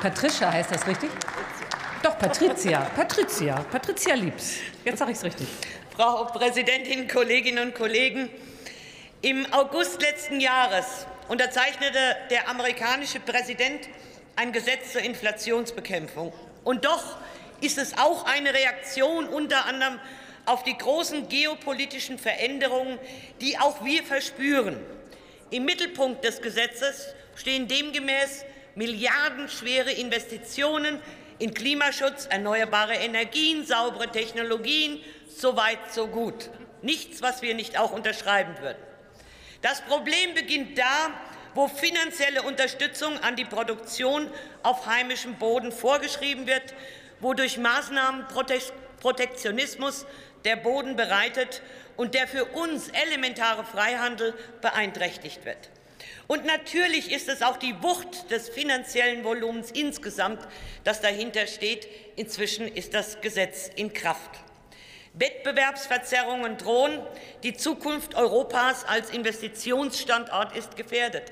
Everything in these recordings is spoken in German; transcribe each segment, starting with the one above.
Patricia heißt das richtig? Doch, Patricia. Patricia. Patricia Liebs. Jetzt sage ich es richtig. Frau Präsidentin, Kolleginnen und Kollegen! Im August letzten Jahres unterzeichnete der amerikanische Präsident ein Gesetz zur Inflationsbekämpfung. Und doch ist es auch eine Reaktion unter anderem auf die großen geopolitischen Veränderungen, die auch wir verspüren. Im Mittelpunkt des Gesetzes stehen demgemäß milliardenschwere Investitionen in Klimaschutz, erneuerbare Energien, saubere Technologien, so weit, so gut. Nichts, was wir nicht auch unterschreiben würden. Das Problem beginnt da, wo finanzielle Unterstützung an die Produktion auf heimischem Boden vorgeschrieben wird, wo durch Maßnahmen Protektionismus der Boden bereitet und der für uns elementare Freihandel beeinträchtigt wird. Und natürlich ist es auch die Wucht des finanziellen Volumens insgesamt, das dahinter steht. Inzwischen ist das Gesetz in Kraft. Wettbewerbsverzerrungen drohen. Die Zukunft Europas als Investitionsstandort ist gefährdet.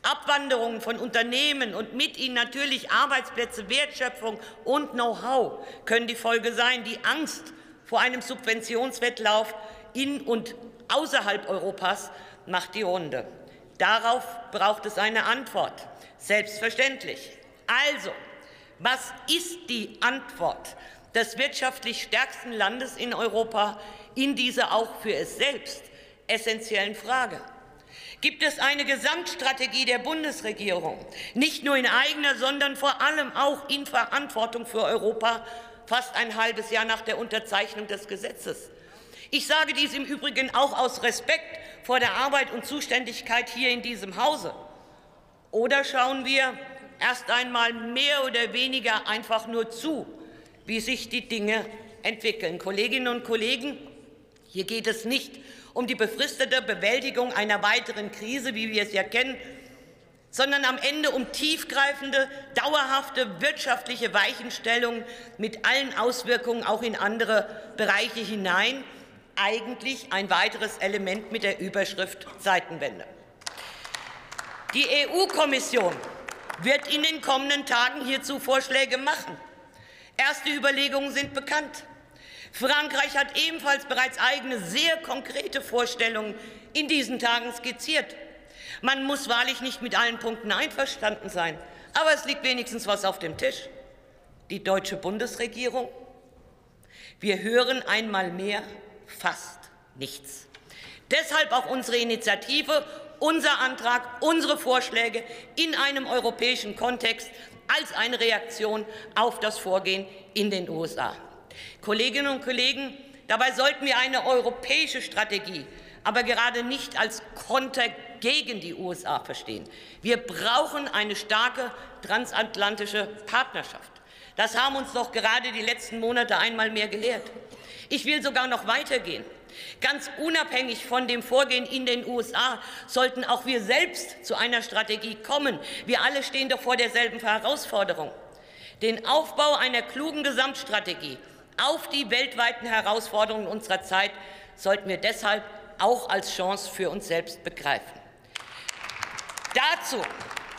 Abwanderungen von Unternehmen und mit ihnen natürlich Arbeitsplätze, Wertschöpfung und Know-how können die Folge sein. Die Angst vor einem Subventionswettlauf in und außerhalb Europas macht die Runde. Darauf braucht es eine Antwort. Selbstverständlich. Also, was ist die Antwort des wirtschaftlich stärksten Landes in Europa in dieser auch für es selbst essentiellen Frage? Gibt es eine Gesamtstrategie der Bundesregierung, nicht nur in eigener, sondern vor allem auch in Verantwortung für Europa, fast ein halbes Jahr nach der Unterzeichnung des Gesetzes? Ich sage dies im Übrigen auch aus Respekt vor der Arbeit und Zuständigkeit hier in diesem Hause. Oder schauen wir erst einmal mehr oder weniger einfach nur zu, wie sich die Dinge entwickeln. Kolleginnen und Kollegen, hier geht es nicht um die befristete Bewältigung einer weiteren Krise, wie wir es ja kennen, sondern am Ende um tiefgreifende, dauerhafte wirtschaftliche Weichenstellungen mit allen Auswirkungen auch in andere Bereiche hinein, eigentlich ein weiteres Element mit der Überschrift Zeitenwende. Die EU-Kommission wird in den kommenden Tagen hierzu Vorschläge machen. Erste Überlegungen sind bekannt. Frankreich hat ebenfalls bereits eigene, sehr konkrete Vorstellungen in diesen Tagen skizziert. Man muss wahrlich nicht mit allen Punkten einverstanden sein, aber es liegt wenigstens was auf dem Tisch. Die deutsche Bundesregierung. Wir hören einmal mehr fast nichts. Deshalb auch unsere Initiative, unser Antrag, unsere Vorschläge in einem europäischen Kontext als eine Reaktion auf das Vorgehen in den USA. Kolleginnen und Kollegen, dabei sollten wir eine europäische Strategie, aber gerade nicht als Konter gegen die USA verstehen. Wir brauchen eine starke transatlantische Partnerschaft. Das haben uns doch gerade die letzten Monate einmal mehr gelehrt. Ich will sogar noch weitergehen. Ganz unabhängig von dem Vorgehen in den USA sollten auch wir selbst zu einer Strategie kommen. Wir alle stehen doch vor derselben Herausforderung. Den Aufbau einer klugen Gesamtstrategie auf die weltweiten Herausforderungen unserer Zeit sollten wir deshalb auch als Chance für uns selbst begreifen. Dazu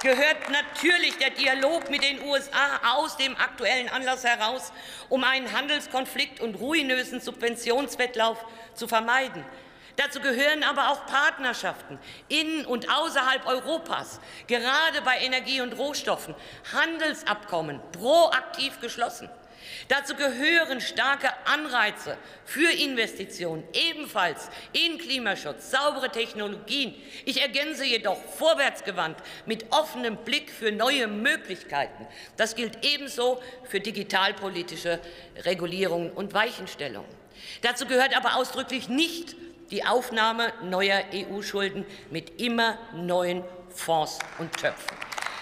gehört natürlich der Dialog mit den USA aus dem aktuellen Anlass heraus, um einen Handelskonflikt und ruinösen Subventionswettlauf zu vermeiden. Dazu gehören aber auch Partnerschaften in und außerhalb Europas, gerade bei Energie und Rohstoffen, Handelsabkommen proaktiv geschlossen. Dazu gehören starke Anreize für Investitionen, ebenfalls in Klimaschutz, saubere Technologien. Ich ergänze jedoch vorwärtsgewandt mit offenem Blick für neue Möglichkeiten. Das gilt ebenso für digitalpolitische Regulierungen und Weichenstellungen. Dazu gehört aber ausdrücklich nicht die Aufnahme neuer EU-Schulden mit immer neuen Fonds und Töpfen.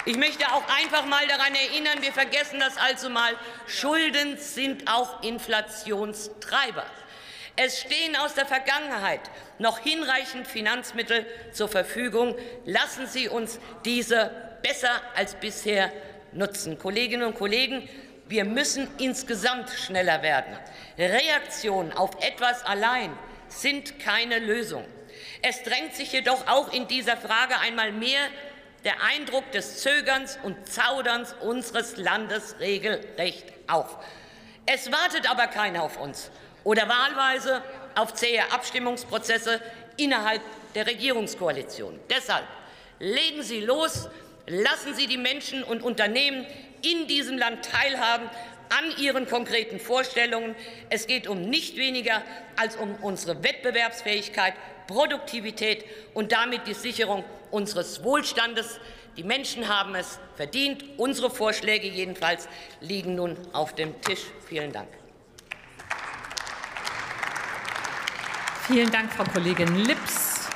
Ich möchte auch einfach mal daran erinnern, wir vergessen das also mal, Schulden sind auch Inflationstreiber. Es stehen aus der Vergangenheit noch hinreichend Finanzmittel zur Verfügung. Lassen Sie uns diese besser als bisher nutzen. Kolleginnen und Kollegen, wir müssen insgesamt schneller werden. Reaktionen auf etwas allein sind keine Lösung. Es drängt sich jedoch auch in dieser Frage einmal mehr der Eindruck des Zögerns und Zauderns unseres Landes regelrecht auf. Es wartet aber keiner auf uns oder wahlweise auf zähe Abstimmungsprozesse innerhalb der Regierungskoalition. Deshalb legen Sie los, lassen Sie die Menschen und Unternehmen in diesem Land teilhaben an ihren konkreten Vorstellungen. Es geht um nicht weniger als um unsere Wettbewerbsfähigkeit, Produktivität und damit die Sicherung unseres Wohlstandes. Die Menschen haben es verdient. Unsere Vorschläge jedenfalls liegen nun auf dem Tisch. Vielen Dank. Vielen Dank, Frau Kollegin Lips.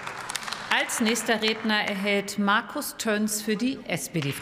Als nächster Redner erhält Markus Töns für die SPD-Fraktion.